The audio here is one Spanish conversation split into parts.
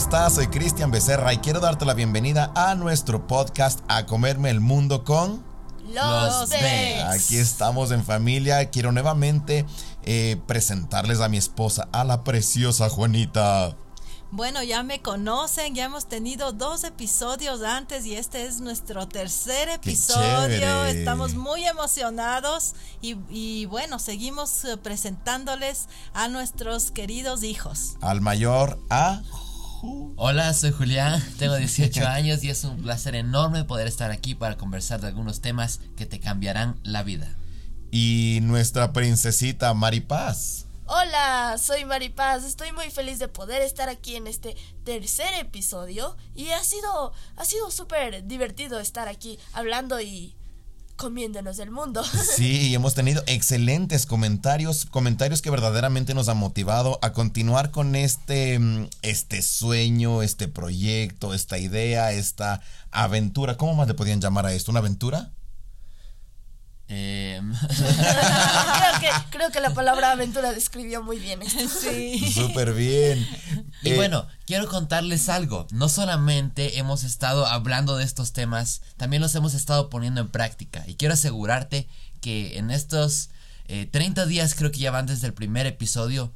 estás? Soy Cristian Becerra y quiero darte la bienvenida a nuestro podcast A Comerme el Mundo con... Los Becs. Aquí estamos en familia. Quiero nuevamente eh, presentarles a mi esposa, a la preciosa Juanita. Bueno, ya me conocen, ya hemos tenido dos episodios antes y este es nuestro tercer episodio. Estamos muy emocionados y, y bueno, seguimos eh, presentándoles a nuestros queridos hijos. Al mayor, a Hola, soy Julián, tengo 18 años y es un placer enorme poder estar aquí para conversar de algunos temas que te cambiarán la vida. Y nuestra princesita Maripaz. Hola, soy Maripaz. Estoy muy feliz de poder estar aquí en este tercer episodio y ha sido ha sido súper divertido estar aquí hablando y comiéndonos del mundo. Sí, hemos tenido excelentes comentarios, comentarios que verdaderamente nos han motivado a continuar con este mm, este sueño, este proyecto, esta idea, esta aventura. ¿Cómo más le podían llamar a esto? ¿Una aventura? Eh, creo, que, creo, que, la palabra aventura describió muy bien esto. Sí. Súper bien. Y eh, bueno, quiero contarles algo. No solamente hemos estado hablando de estos temas, también los hemos estado poniendo en práctica. Y quiero asegurarte que en estos 30 eh, días, creo que ya van desde el primer episodio,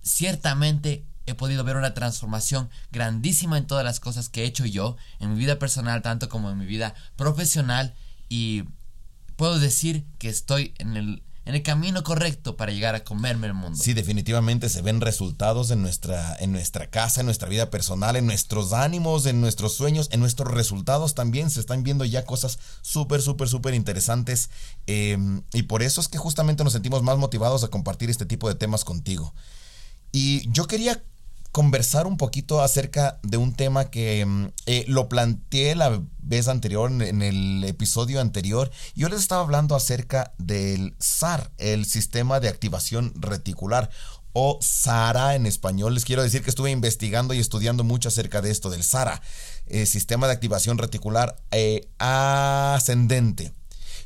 ciertamente he podido ver una transformación grandísima en todas las cosas que he hecho yo, en mi vida personal, tanto como en mi vida profesional. Y puedo decir que estoy en el, en el camino correcto para llegar a comerme el mundo. Sí, definitivamente se ven resultados en nuestra, en nuestra casa, en nuestra vida personal, en nuestros ánimos, en nuestros sueños, en nuestros resultados también. Se están viendo ya cosas súper, súper, súper interesantes. Em, y por eso es que justamente nos sentimos más motivados a compartir este tipo de temas contigo. Y yo quería conversar un poquito acerca de un tema que mm, eh, lo planteé la vez anterior, en el episodio anterior. Yo les estaba hablando acerca del SAR, el sistema de activación reticular. O SARA en español. Les quiero decir que estuve investigando y estudiando mucho acerca de esto, del SARA, el sistema de activación reticular eh, ascendente.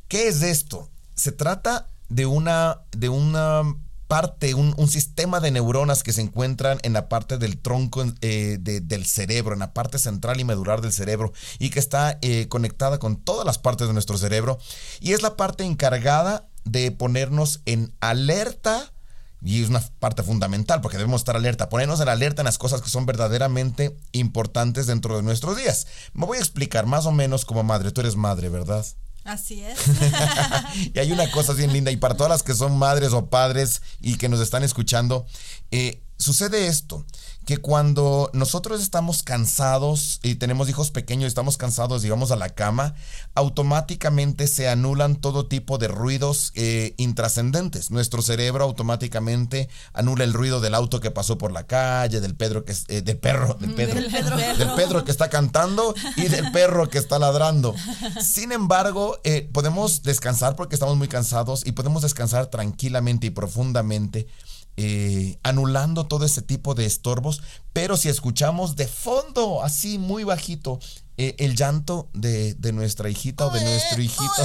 ¿Qué es esto? Se trata de una, de una parte, un, sistema de neuronas que se encuentran en la parte del tronco eh, del cerebro, en la parte central y medular del cerebro, y que está eh, conectada con todas las partes de nuestro cerebro, y es la parte encargada de ponernos en alerta, y es una parte fundamental, porque debemos estar alerta, ponernos en alerta en las cosas que son verdaderamente importantes dentro de nuestros días. Me voy a explicar más o menos como madre, tú eres madre, ¿verdad? Así es. y hay una cosa bien linda, y para todas las que son madres o padres y que nos están escuchando, eh, sucede esto, que cuando nosotros estamos cansados y tenemos hijos pequeños y estamos cansados y vamos a la cama, automáticamente se anulan todo tipo de ruidos eh, intrascendentes. Nuestro cerebro automáticamente anula el ruido del auto que pasó por la calle, del Pedro que eh, del perro, del Pedro, del Pedro. del Pedro que está cantando y del perro que está ladrando. Sin embargo, eh, podemos descansar porque estamos muy cansados y podemos descansar tranquilamente y profundamente eh, anulando todo ese tipo de estorbos, pero si escuchamos de fondo, así muy bajito, eh, el llanto de, nuestra hijita o de nuestro hijito.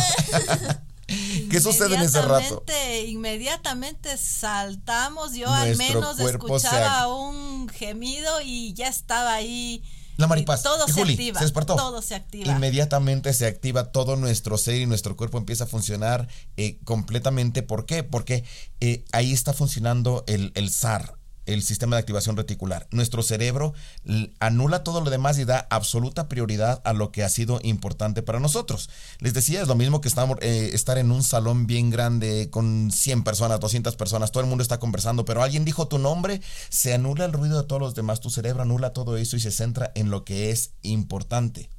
¿Qué sucede en ese rato? Inmediatamente saltamos, yo al menos escuchaba un gemido y ya estaba ahí la maripaz. Todo se activa. Se despertó. Todo se activa. Inmediatamente se activa todo nuestro ser y nuestro cuerpo empieza a funcionar eh, completamente. ¿Por qué? Porque eh, ahí está funcionando el, el SAR, el sistema de activación reticular. Nuestro cerebro anula todo lo demás y da absoluta prioridad a lo que ha sido importante para nosotros. Les decía, es lo mismo que estamos, eh, estar en un salón bien grande con 100 personas, 200 personas, todo el mundo está conversando, pero alguien dijo tu nombre, se anula el ruido de todos los demás, tu cerebro anula todo eso y se centra en lo que es importante.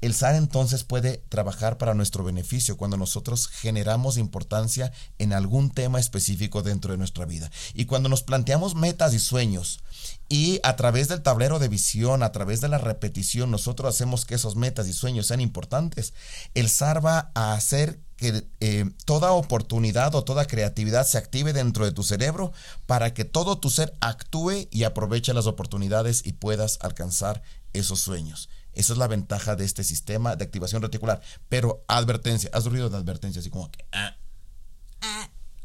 El SAR entonces puede trabajar para nuestro beneficio cuando nosotros generamos importancia en algún tema específico dentro de nuestra vida. Y cuando nos planteamos metas y sueños y a través del tablero de visión, a través de la repetición, nosotros hacemos que esos metas y sueños sean importantes, el SAR va a hacer que eh, toda oportunidad o toda creatividad se active dentro de tu cerebro para que todo tu ser actúe y aproveche las oportunidades y puedas alcanzar esos sueños. Esa es la ventaja de este sistema de activación reticular. Pero advertencia, haz ruido de advertencia, así como que... Ah.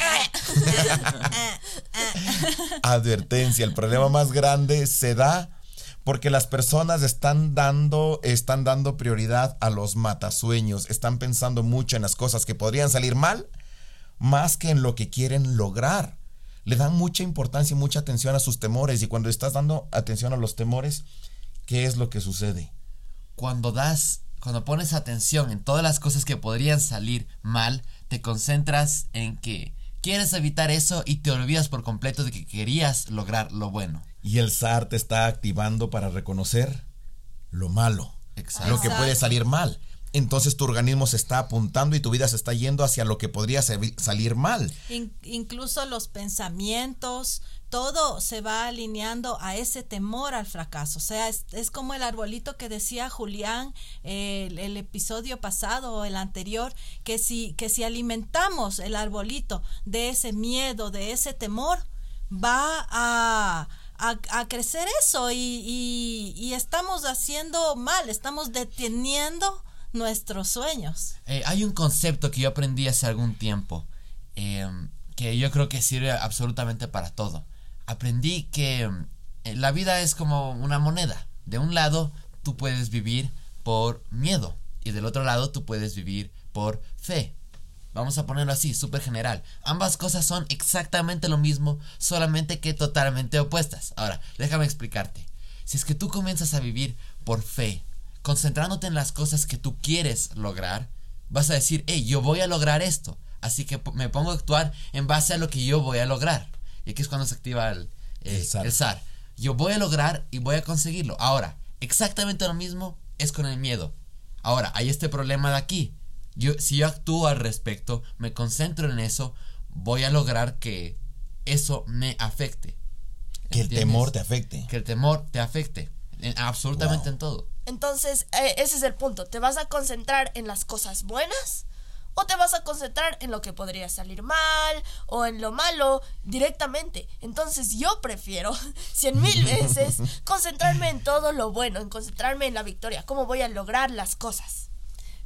advertencia, el problema más grande se da Porque las personas están dando, están dando prioridad a los matasueños, están pensando mucho en las cosas que podrían salir mal, más que en lo que quieren lograr. Le dan mucha importancia y mucha atención a sus temores. Y cuando estás dando atención a los temores, ¿qué es lo que sucede? Cuando das, cuando pones atención en todas las cosas que podrían salir mal, te concentras en que quieres evitar eso y te olvidas por completo de que querías lograr lo bueno. Y el SAR te está activando para reconocer lo malo, lo que puede salir mal. Entonces tu organismo se está apuntando y tu vida se está yendo hacia lo que podría salir mal. incluso los pensamientos, todo se va alineando a ese temor al fracaso. O sea, es, como el arbolito que decía Julián el, episodio pasado o el anterior, que si, que si alimentamos el arbolito de ese miedo, de ese temor, va a, a, crecer eso y, y, estamos haciendo mal, estamos deteniendo nuestros sueños. Eh, hay un concepto que yo aprendí hace algún tiempo eh, que yo creo que sirve absolutamente para todo. Aprendí que eh, la vida es como una moneda. De un lado tú puedes vivir por miedo y del otro lado tú puedes vivir por fe. Vamos a ponerlo así, súper general. Ambas cosas son exactamente lo mismo, solamente que totalmente opuestas. Ahora, déjame explicarte. Si es que tú comienzas a vivir por fe, concentrándote en las cosas que tú quieres lograr, vas a decir, hey, yo voy a lograr esto. Así que me pongo a actuar en base a lo que yo voy a lograr. Y aquí es cuando se activa el, el, SAR. Yo voy a lograr y voy a conseguirlo. Ahora, exactamente lo mismo es con el miedo. Ahora, hay este problema de aquí yo, si yo actúo al respecto, me concentro en eso, voy a lograr que eso me afecte. Que el temor te afecte. Que el temor te afecte. absolutamente en todo. Entonces, eh, ese es el punto. ¿Te vas a concentrar en las cosas buenas? ¿O te vas a concentrar en lo que podría salir mal o en lo malo directamente? Entonces yo prefiero cien mil veces concentrarme en todo lo bueno, en concentrarme en la victoria, cómo voy a lograr las cosas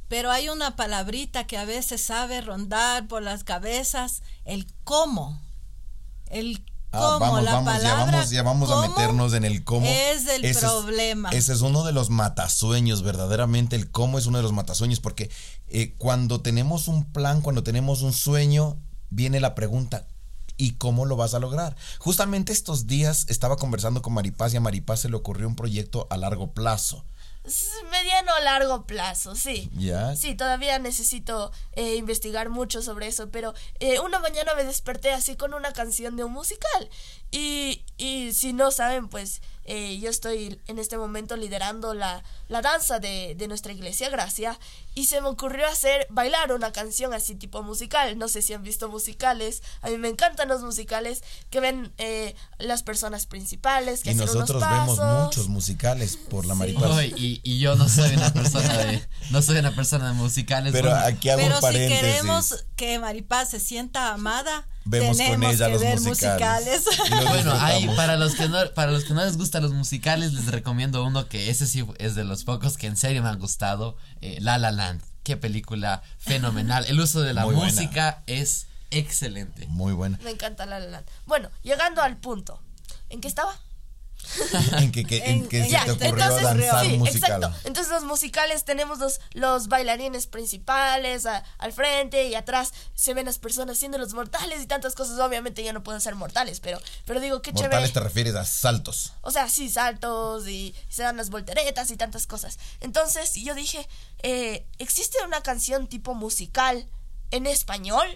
pero hay una palabrita que a veces sabe rondar por las cabezas, el cómo. El ah, cómo, la palabra ya vamos, a meternos en el cómo. Es el problema. ese es uno de los matasueños, verdaderamente el cómo es uno de los matasueños, porque eh, cuando tenemos un plan, cuando tenemos un sueño, viene la pregunta, ¿Y cómo lo vas a lograr? Justamente estos días estaba conversando con Maripaz y a Maripaz se le ocurrió un proyecto a largo plazo mediano a largo plazo, sí. ¿Ya? Sí, todavía necesito eh, investigar mucho sobre eso, pero eh, una mañana me desperté así con una canción de un musical. Y, y si no saben, pues eh, yo estoy en este momento liderando la, la danza de, de, nuestra iglesia, Gracia, y se me ocurrió hacer, bailar una canción así tipo musical. No sé si han visto musicales, a mí me encantan los musicales que ven eh, las personas principales, que y nosotros vemos muchos musicales por la mariposa. y, y, yo no soy una persona de, no soy una persona de musicales. Pero aquí hago Pero si queremos que Maripaz se sienta amada, Vemos con ella los musicales. bueno, hay para los que no para los que no les gustan los musicales les recomiendo uno que ese sí es de los pocos que en serio me han gustado, eh, La La Land. Qué película fenomenal. El uso de la música es excelente. Muy buena. Me encanta La La Land. Bueno, llegando al punto. ¿En qué estaba? en que, en, que se te ocurrió entonces, danzar musical. Exacto. Entonces los musicales tenemos los, los bailarines principales al frente y atrás se ven las personas siendo los mortales y tantas cosas. Obviamente ya no pueden ser mortales, pero, pero digo, qué chévere. Mortales te refieres a saltos. O sea, sí, saltos y se dan las volteretas y tantas cosas. Entonces yo dije, eh, ¿existe una canción tipo musical en español?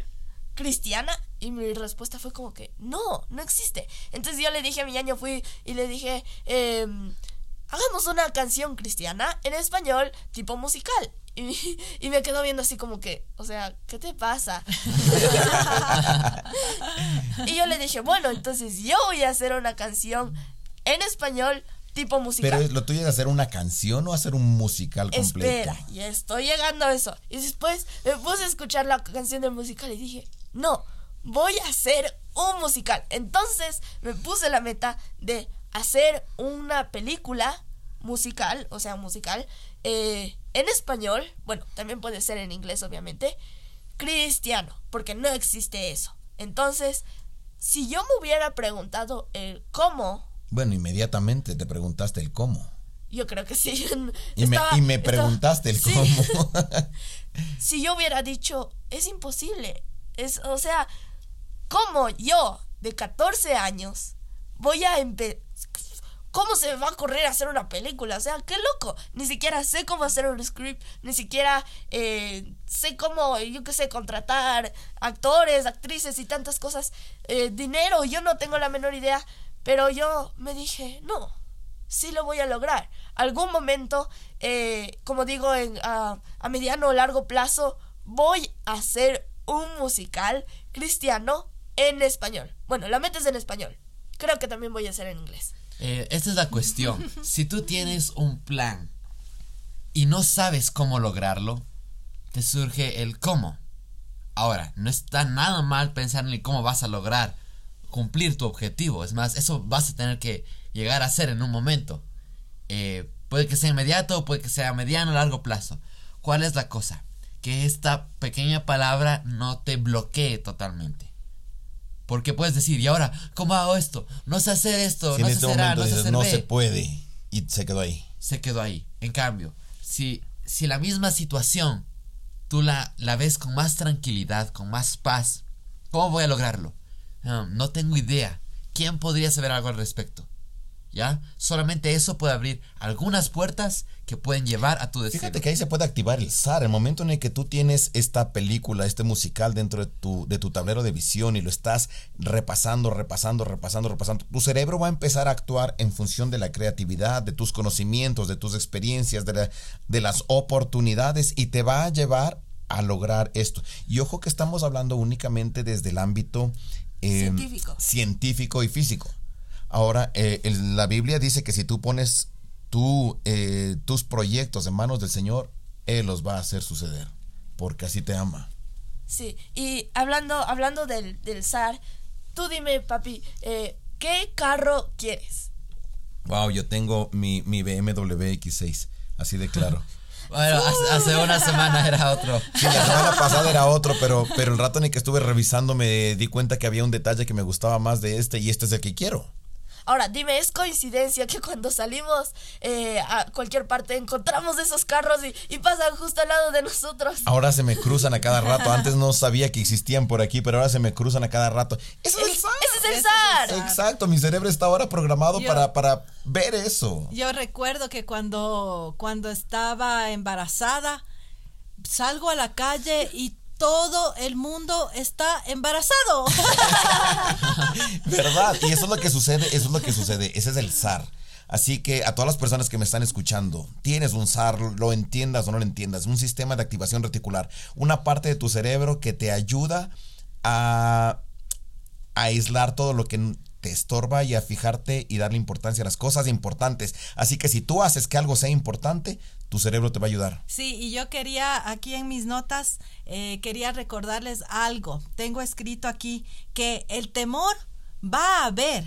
cristiana? Y mi respuesta fue como que, no, no existe. Entonces yo le dije a mi año, fui y le dije, em, hagamos una canción cristiana en español tipo musical. Y, y, me quedó viendo así como que, o sea, ¿qué te pasa? y yo le dije, bueno, entonces yo voy a hacer una canción en español tipo musical. Pero lo tuyo es hacer una canción o hacer un musical completo. Espera, ya estoy llegando a eso. Y después me puse a escuchar la canción del musical y dije, no, voy a hacer un musical. Entonces me puse la meta de hacer una película musical, o sea, musical, eh, en español, bueno, también puede ser en inglés, obviamente, cristiano, porque no existe eso. Entonces, si yo me hubiera preguntado el cómo Bueno, inmediatamente te preguntaste el cómo. Yo creo que sí. Y, me, y me, preguntaste el cómo. si yo hubiera dicho, es imposible. Es, o sea, ¿cómo yo, de 14 años, voy a empezar... ¿Cómo se me va a correr a hacer una película? O sea, qué loco. Ni siquiera sé cómo hacer un script, ni siquiera eh, sé cómo, yo qué sé, contratar actores, actrices y tantas cosas. Eh, dinero, yo no tengo la menor idea. Pero yo me dije, no, sí lo voy a lograr. Algún momento, eh, como digo, en, a, a mediano o largo plazo, voy a hacer un musical cristiano en español. Bueno, la meta es en español. Creo que también voy a hacer en inglés. Eh, esta es la cuestión. si tú tienes un plan y no sabes cómo lograrlo, te surge el cómo. Ahora, no está nada mal pensar en el cómo vas a lograr cumplir tu objetivo. Es más, eso vas a tener que llegar a hacer en un momento. Eh, puede que sea inmediato, puede que sea mediano, largo plazo. ¿Cuál es la cosa? Que esta pequeña palabra no te bloquee totalmente. Porque puedes decir, y ahora, ¿cómo hago esto? No sé hacer esto, no sé este hacer A, no sé hacer No se puede. Y se quedó ahí. Se quedó ahí. En cambio, si, si la misma situación tú la, la ves con más tranquilidad, con más paz, ¿cómo voy a lograrlo? no tengo idea. ¿Quién podría saber algo al respecto? ¿Ya? Solamente eso puede abrir algunas puertas que pueden llevar a tu destino. Fíjate que ahí se puede activar el SAR. El momento en el que tú tienes esta película, este musical dentro de tu, de tu tablero de visión y lo estás repasando, repasando, repasando, repasando, tu cerebro va a empezar a actuar en función de la creatividad, de tus conocimientos, de tus experiencias, de, de las oportunidades y te va a llevar a lograr esto. Y ojo que estamos hablando únicamente desde el ámbito Em, científico. científico y físico. Ahora, eh, la Biblia dice que si tú pones eh, tus proyectos en manos del Señor, Él los va a hacer suceder, porque así te ama. Sí, y hablando, hablando del, del SAR, tú dime, papi, eh, ¿qué carro quieres? Wow, yo tengo mi, mi BMW X6, así de claro. Bueno, hace, una semana era otro. Sí, la semana pasada era otro, pero, pero el rato en el que estuve revisando me di cuenta que había un detalle que me gustaba más de este y este es el que quiero. Ahora, dime, ¿es coincidencia que cuando salimos eh, a cualquier parte encontramos esos carros y, pasan justo al lado de nosotros? Ahora se me cruzan a cada rato. Antes no sabía que existían por aquí, pero ahora se me cruzan a cada rato. ¡Eso es el SAR! ¡Ese es el SAR! Exacto, mi cerebro está ahora programado para, para ver eso. Yo recuerdo que cuando, cuando estaba embarazada, salgo a la calle y todo el mundo está embarazado. ¿Verdad? Y eso es lo que sucede, eso es lo que sucede, ese es el SAR. Así que a todas las personas que me están escuchando, tienes un SAR, lo entiendas o no lo entiendas, un sistema de activación reticular, una parte de tu cerebro que te ayuda a, a aislar todo lo que te estorba y a fijarte y darle importancia a las cosas importantes. Así que si tú haces que algo sea importante, tu cerebro te va a ayudar. Sí, y yo quería aquí en mis notas, eh, quería recordarles algo. Tengo escrito aquí que el temor va a haber,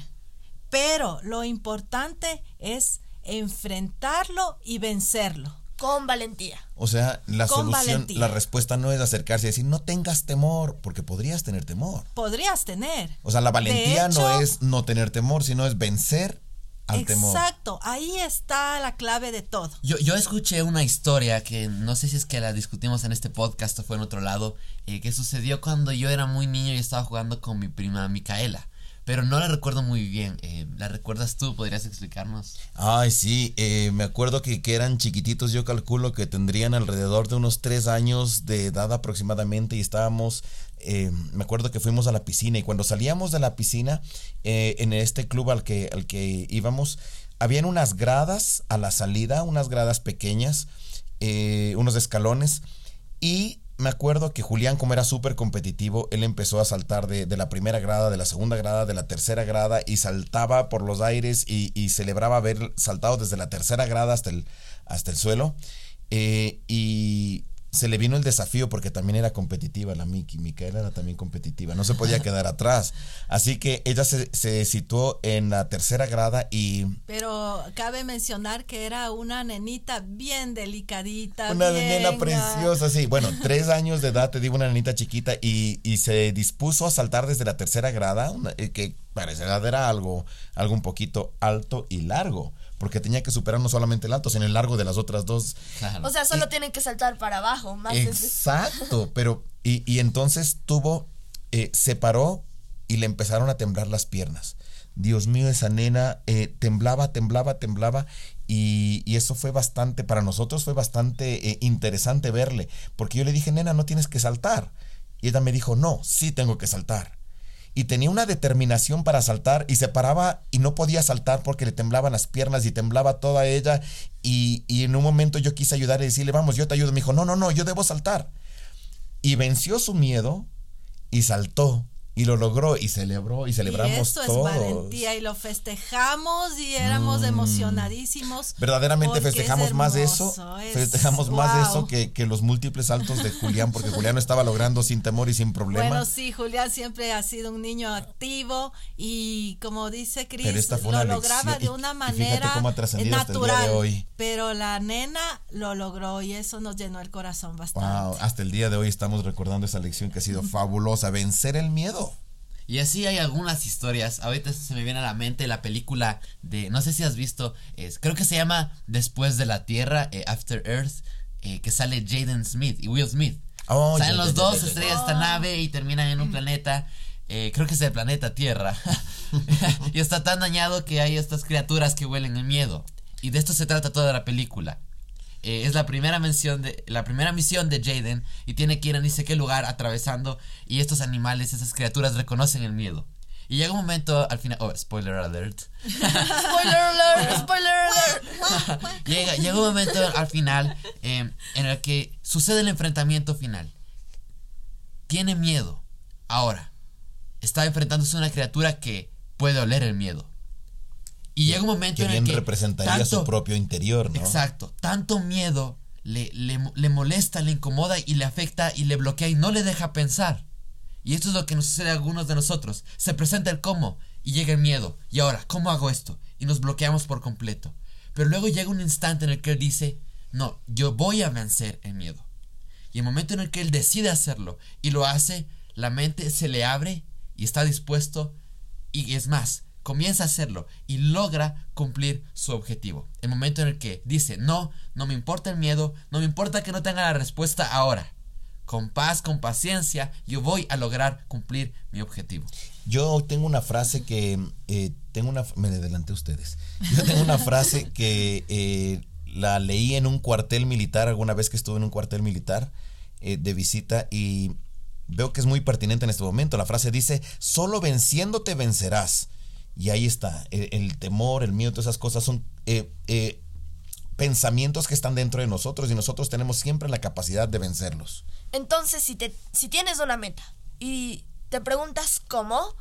pero lo importante es enfrentarlo y vencerlo. Con valentía. O sea, la solución, la respuesta no es acercarse y decir, no tengas temor, porque podrías tener temor. Podrías tener. O sea, la valentía no es no tener temor, sino es vencer Exacto, ahí está la clave de todo. Yo, yo escuché una historia que no sé si es que la discutimos en este podcast o fue en otro lado, eh, que sucedió cuando yo era muy niño y estaba jugando con mi prima Micaela pero no la recuerdo muy bien. Eh, ¿La recuerdas tú? ¿Podrías explicarnos? Ay, sí, eh, me acuerdo que, eran chiquititos, yo calculo que tendrían alrededor de unos tres años de edad aproximadamente y estábamos, eh, me acuerdo que fuimos a la piscina y cuando salíamos de la piscina, en este club al que, al que íbamos, habían unas gradas a la salida, unas gradas pequeñas, unos escalones y me acuerdo que Julián, como era súper competitivo, él empezó a saltar de, la primera grada, de la segunda grada, de la tercera grada y saltaba por los aires y, celebraba haber saltado desde la tercera grada hasta el, hasta el suelo. Eh, y se le vino el desafío porque también era competitiva la Miki. Micaela era también competitiva, no se podía quedar atrás. Así que ella se, se, situó en la tercera grada y... Pero cabe mencionar que era una nenita bien delicadita. Una nena preciosa, sí. Bueno, tres años de edad, te digo, una nenita chiquita y, y se dispuso a saltar desde la tercera grada, eh, que parecerá era algo, algo un poquito alto y largo porque tenía que superar no solamente el alto, sino el largo de las otras dos. O sea, solo tienen que saltar para abajo. Más exacto, pero y, y, entonces tuvo, eh, se paró y le empezaron a temblar las piernas. Dios mío, esa nena eh, temblaba, temblaba, temblaba y, y, eso fue bastante, para nosotros fue bastante eh, interesante verle, porque yo le dije, nena, no tienes que saltar. Y ella me dijo, no, sí tengo que saltar y tenía una determinación para saltar y se paraba y no podía saltar porque le temblaban las piernas y temblaba toda ella y, y en un momento yo quise ayudar y decirle, vamos, yo te ayudo. Me dijo, no, no, no, yo debo saltar. Y venció su miedo y saltó y lo logró y celebró y celebramos y eso es valentía y lo festejamos y éramos mm. emocionadísimos. Verdaderamente festejamos más de eso. festejamos más de eso que, que, los múltiples saltos de Julián porque Julián lo estaba logrando sin temor y sin problema. Bueno, sí, Julián siempre ha sido un niño activo y como dice Cris, lo lograba de una manera natural. hoy. Pero la nena lo logró y eso nos llenó el corazón bastante. Wow, hasta el día de hoy estamos recordando esa lección que ha sido fabulosa, vencer el miedo. Y así hay algunas historias. Ahorita se me viene a la mente la película de, no sé si has visto, es, creo que se llama Después de la Tierra, eh, After Earth, eh, que sale Jaden Smith y Will Smith. Oh, Salen los dos, estrellas esta nave y terminan en un planeta. Eh, creo que es el planeta Tierra. y está tan dañado que hay estas criaturas que huelen el miedo. Y de esto se trata toda la película. Eh, es la primera mención de la primera misión de Jaden y tiene que ir a ni sé qué lugar atravesando y estos animales, esas criaturas reconocen el miedo. Y llega un momento al final, oh, spoiler alert. spoiler alert, spoiler alert. llega, llega un momento al final em, en el que sucede el enfrentamiento final. Tiene miedo. Ahora, está enfrentándose a una criatura que puede oler el miedo. Y llega un momento en el que. representaría su propio interior, ¿no? Exacto. Tanto miedo le, le, molesta, le incomoda y le afecta y le bloquea y no le deja pensar. Y esto es lo que nos sucede a algunos de nosotros. Se presenta el cómo y llega el miedo. Y ahora, ¿cómo hago esto? Y nos bloqueamos por completo. Pero luego llega un instante en el que él dice, no, yo voy a vencer el miedo. Y el momento en el que él decide hacerlo y lo hace, la mente se le abre y está dispuesto. Y es más, comienza a hacerlo y logra cumplir su objetivo. El momento en el que dice, no, no me importa el miedo, no me importa que no tenga la respuesta ahora. Con paz, con paciencia, yo voy a lograr cumplir mi objetivo. Yo tengo una frase que, eh, tengo una, me adelanté ustedes, yo tengo una frase que eh, la leí en un cuartel militar alguna vez que estuve en un cuartel militar eh, de visita y veo que es muy pertinente en este momento. La frase dice, solo venciéndote vencerás. Y ahí está, el, temor, el miedo, todas esas cosas son eh, eh, pensamientos que están dentro de nosotros y nosotros tenemos siempre la capacidad de vencerlos. Entonces, si, te, si tienes una meta y te preguntas cómo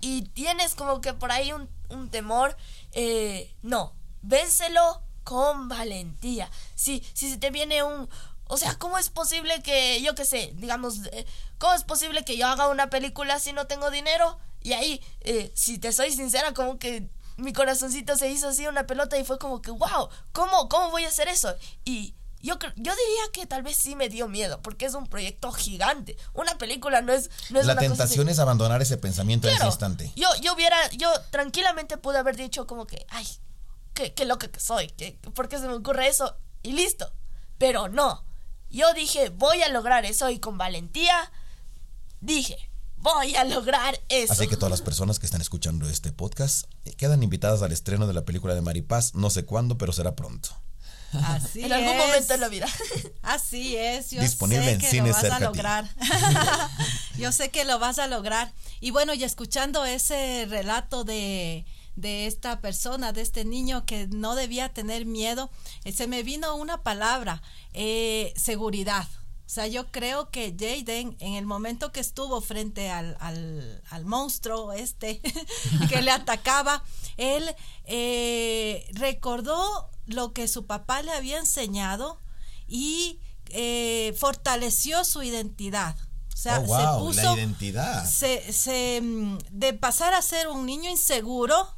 y tienes como que por ahí un, temor, eh, no, vénselo con valentía. Si, si te viene un... O sea, ¿cómo es posible que, yo qué sé, digamos, ¿cómo es posible que yo haga una película si no tengo dinero? Y ahí, eh, si te soy sincera, como que mi corazoncito se hizo así una pelota y fue como que, wow, ¿cómo, cómo voy a hacer eso? Y yo, yo diría que tal vez sí me dio miedo, porque es un proyecto gigante. Una película no es... No La tentación es abandonar ese pensamiento en ese instante. Yo, yo hubiera, yo tranquilamente pude haber dicho como que, ay, qué, qué loca que soy, que, ¿por qué se me ocurre eso? Y listo. Pero no. Yo dije, voy a lograr eso y con valentía dije, voy a lograr eso. Así que todas las personas que están escuchando este podcast eh, quedan invitadas al estreno de la película de Maripaz, no sé cuándo, pero será pronto. Así en algún momento en la vida. Así es. Yo Disponible sé en que lo vas a lograr. Yo sé que lo vas a lograr. Y bueno, y escuchando ese relato de, de esta persona, de este niño que no debía tener miedo, eh, se me vino una palabra, eh, seguridad. O sea, yo creo que Jaden, en el momento que estuvo frente al, al, monstruo este que le atacaba, él eh, recordó lo que su papá le había enseñado y eh, fortaleció su identidad. O sea, Oh, se puso. la identidad. Se, se, mm, de pasar a ser un niño inseguro,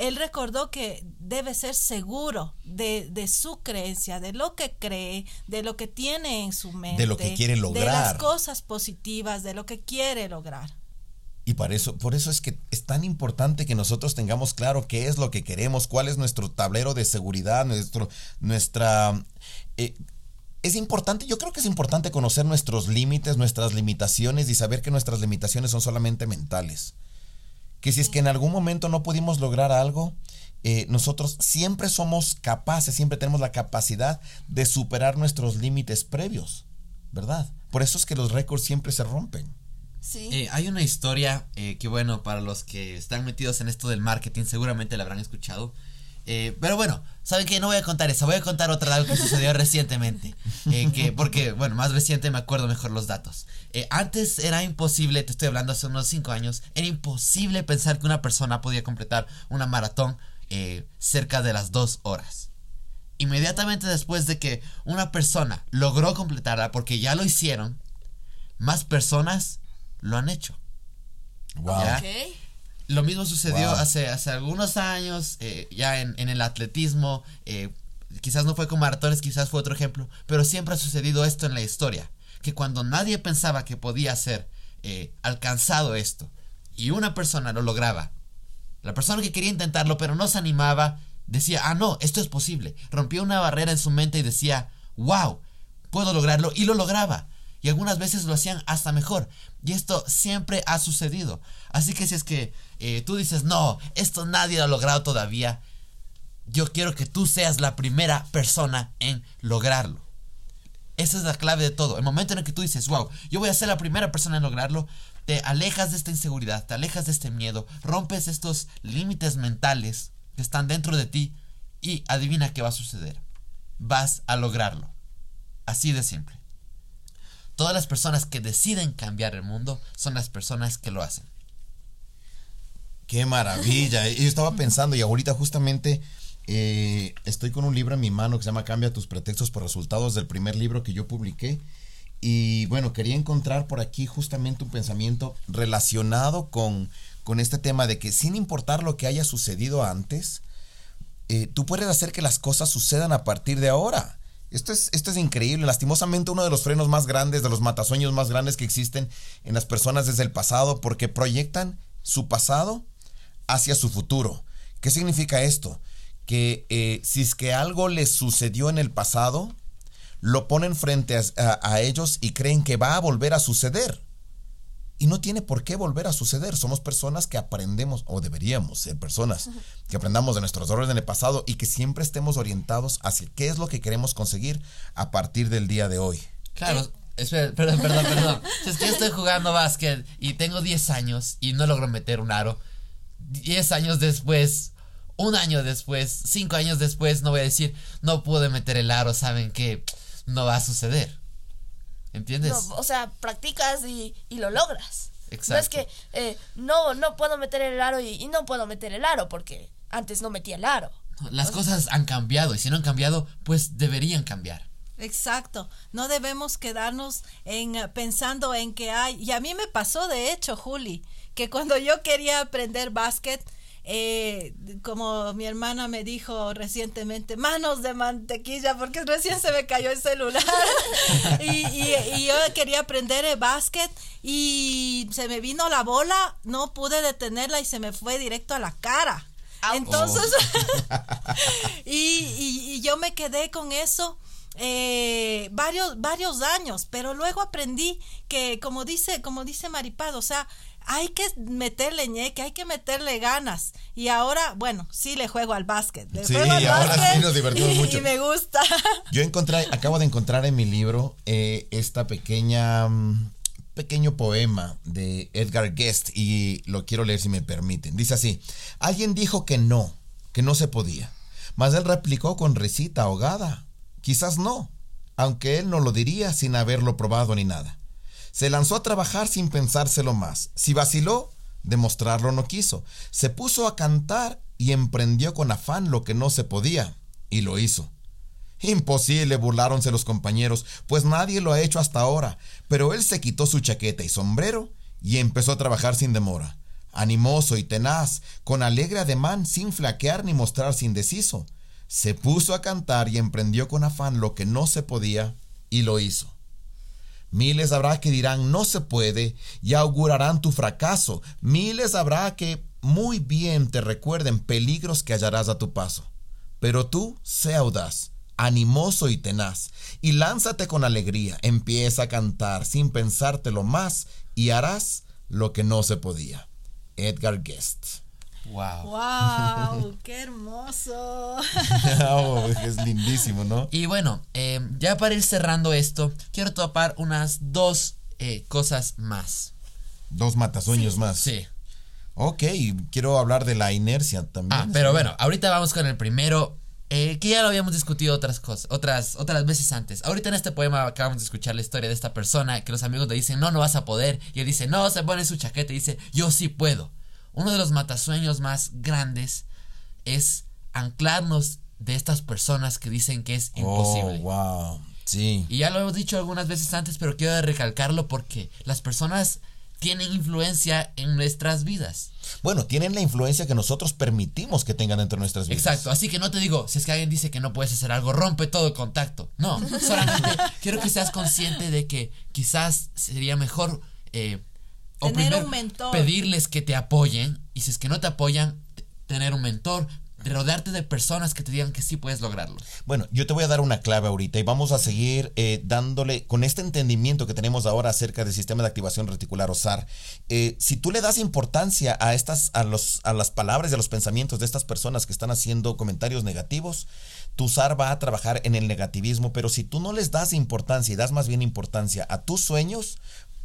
él recordó que debe ser seguro de, de su creencia, de lo que cree, de lo que tiene en su mente. De lo que quiere De las lograr. cosas positivas, de lo que quiere lograr. Y por eso, por eso es que es tan importante que nosotros tengamos claro qué es lo que queremos, cuál es nuestro tablero de seguridad, nuestro, nuestra... eh, es importante, yo creo que es importante conocer nuestros límites, nuestras limitaciones y saber que nuestras limitaciones son solamente mentales. Que si es que en algún momento no pudimos lograr algo, eh, nosotros siempre somos capaces, siempre tenemos la capacidad de superar nuestros límites previos, ¿verdad? Por eso es que los récords siempre se rompen. Sí. Eh, hay una historia eh, que, bueno, para los que están metidos en esto del marketing, seguramente la habrán escuchado. Eh, pero bueno, ¿saben qué? No voy a contar esa, voy a contar otra algo que sucedió recientemente. Eh, que, porque, bueno, más reciente me acuerdo mejor los datos. Eh, antes era imposible, te estoy hablando hace unos 5 años, era imposible pensar que una persona podía completar una maratón eh, cerca de las 2 horas. Inmediatamente después de que una persona logró completarla, porque ya lo hicieron, más personas lo han hecho. Wow. Ya. Lo mismo sucedió Wow. hace, hace algunos años, eh, ya en, en el atletismo, eh, quizás no fue con maratones, quizás fue otro ejemplo, pero siempre ha sucedido esto en la historia, que cuando nadie pensaba que podía ser eh, alcanzado esto, y una persona lo lograba, la persona que quería intentarlo pero no se animaba, decía, ah, no, esto es posible, rompía una barrera en su mente y decía, wow, puedo lograrlo, y lo lograba. Y algunas veces lo hacían hasta mejor. Y esto siempre ha sucedido. Así que si es que eh, tú dices, no, esto nadie lo ha logrado todavía, yo quiero que tú seas la primera persona en lograrlo. Esa es la clave de todo. El momento en el que tú dices, wow, yo voy a ser la primera persona en lograrlo, te alejas de esta inseguridad, te alejas de este miedo, rompes estos límites mentales que están dentro de ti y adivina qué va a suceder. Vas a lograrlo. Así de simple. Todas las personas que deciden cambiar el mundo son las personas que lo hacen. Qué maravilla. Yo estaba pensando y ahorita justamente eh, estoy con un libro en mi mano que se llama Cambia tus pretextos por resultados del primer libro que yo publiqué. Y bueno, quería encontrar por aquí justamente un pensamiento relacionado con, con este tema de que sin importar lo que haya sucedido antes, eh, tú puedes hacer que las cosas sucedan a partir de ahora. Esto es, esto es increíble. Lastimosamente, uno de los frenos más grandes, de los matasueños más grandes que existen en las personas desde el pasado, porque proyectan su pasado hacia su futuro. ¿Qué significa esto? Que eh, si es que algo les sucedió en el pasado, lo ponen frente a, a- a ellos y creen que va a volver a suceder. Y no tiene por qué volver a suceder. Somos personas que aprendemos, o deberíamos ser personas, que aprendamos de nuestros errores en el pasado y que siempre estemos orientados hacia qué es lo que queremos conseguir a partir del día de hoy. Claro, espera, perdón, perdón, perdón. Si es que yo estoy jugando básquet y tengo 10 años y no logro meter un aro. 10 años después, un año después, 5 años después, no voy a decir, no pude meter el aro, saben que no va a suceder. ¿Entiendes? No, o sea, practicas y, y lo logras. No es Exacto. que eh, no, no puedo meter el aro y, y no puedo meter el aro porque antes no metía el aro. Las cosas han cambiado y si no han cambiado, pues deberían cambiar. Exacto, no debemos quedarnos en eh, pensando en que hay, y a mí me pasó de hecho, Juli, que cuando yo quería aprender básquet, eh, como mi hermana me dijo recientemente, manos de mantequilla, porque recién se me cayó el celular. y, y- y yo quería aprender el básquet y se me vino la bola, no pude detenerla y se me fue directo a la cara. Au. Entonces, y, y- y yo me quedé con eso eh, varios, varios años, pero luego aprendí que, como dice, como dice Maripaz, o sea, hay que meterle ñeque, hay que meterle ganas. Y ahora, bueno, sí le juego al básquet. Le Sí, juego al ahora sí básquet nos divertimos y, mucho. y me gusta. Yo encontré, acabo de encontrar en mi libro eh, esta pequeña, mm, pequeño poema de Edgar Guest y lo quiero leer si me permiten. Dice así, alguien dijo que no, que no se podía, mas él replicó con risita ahogada, quizás no, aunque él no lo diría sin haberlo probado ni nada. Se lanzó a trabajar sin pensárselo más. Si vaciló, demostrarlo no quiso. Se puso a cantar y emprendió con afán lo que no se podía, y lo hizo. Imposible, burláronse los compañeros, pues nadie lo ha hecho hasta ahora. Pero él se quitó su chaqueta y sombrero y empezó a trabajar sin demora. Animoso y tenaz, con alegre ademán, sin flaquear ni mostrarse indeciso. Se puso a cantar y emprendió con afán lo que no se podía y lo hizo. Miles habrá que dirán no se puede y augurarán tu fracaso. Miles habrá que muy bien te recuerden peligros que hallarás a tu paso. Pero tú, sé audaz, animoso y tenaz, y lánzate con alegría, empieza a cantar sin pensártelo más y harás lo que no se podía. Edgar Guest. Wow. Wow, qué hermoso. Oh, es lindísimo, ¿no? Y bueno, eh, ya para ir cerrando esto, quiero topar unas dos eh, cosas más. Dos matasueños más. Sí. Ok, quiero hablar de la inercia también. Ah, pero bueno, ahorita vamos con el primero, eh, que ya lo habíamos discutido otras cosas, otras, otras veces antes. Ahorita en este poema acabamos de escuchar la historia de esta persona que los amigos le dicen, no, no vas a poder. Y él dice, no, se pone su chaqueta y dice, yo sí puedo. Uno de los matasueños más grandes es anclarnos de estas personas que dicen que es imposible. Oh, wow. Sí. Y ya lo hemos dicho algunas veces antes, pero quiero recalcarlo porque las personas tienen influencia en nuestras vidas. Bueno, tienen la influencia que nosotros permitimos que tengan dentro de nuestras vidas. Exacto, así que no te digo, si es que alguien dice que no puedes hacer algo, rompe todo el contacto. No, solamente quiero que seas consciente de que quizás sería mejor eh, tener un mentor. Pedirles que te apoyen y si es que no te apoyan, tener un mentor, rodearte de personas que te digan que sí puedes lograrlo. Bueno, yo te voy a dar una clave ahorita y vamos a seguir eh, dándole con este entendimiento que tenemos ahora acerca del sistema de activación reticular o SAR. Eh, si tú le das importancia a estas, a los, a las palabras y a los pensamientos de estas personas que están haciendo comentarios negativos, tu SAR va a trabajar en el negativismo, pero si tú no les das importancia y das más bien importancia a tus sueños,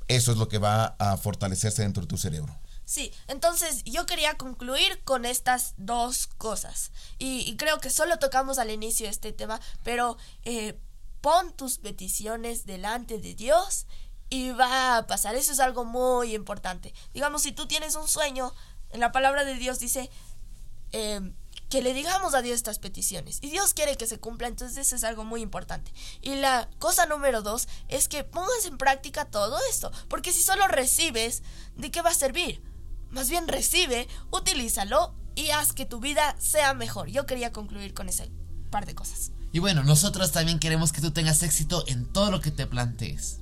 eso es lo que va a fortalecerse dentro de tu cerebro. Sí, entonces yo quería concluir con estas dos cosas. Y, creo que solo tocamos al inicio este tema, pero eh, pon tus peticiones delante de Dios y va a pasar. Eso es algo muy importante. Digamos, si tú tienes un sueño, en la palabra de Dios dice, eh, que le digamos a Dios estas peticiones. Y Dios quiere que se cumpla, entonces eso es algo muy importante. Y la cosa número dos es que pongas en práctica todo esto, porque si solo recibes, ¿de qué va a servir? Más bien recibe, utilízalo y haz que tu vida sea mejor. Yo quería concluir con ese par de cosas. Y bueno, nosotros también queremos que tú tengas éxito en todo lo que te plantees.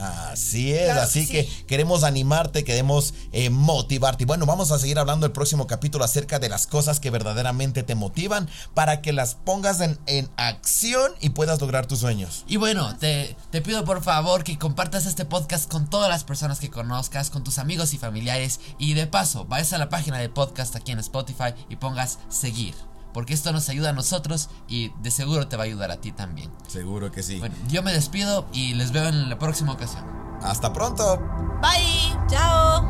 Así es, así que queremos animarte, queremos eh, motivarte. Y bueno, vamos a seguir hablando el próximo capítulo acerca de las cosas que verdaderamente te motivan para que las pongas en, acción y puedas lograr tus sueños. Y bueno, te, te pido por favor que compartas este podcast con todas las personas que conozcas, con tus amigos y familiares. Y de paso, vayas a la página de podcast aquí en Spotify y pongas seguir porque esto nos ayuda a nosotros y de seguro te va a ayudar a ti también. Seguro que sí. Bueno, yo me despido y les veo en la próxima ocasión. Hasta pronto. Bye. Chao.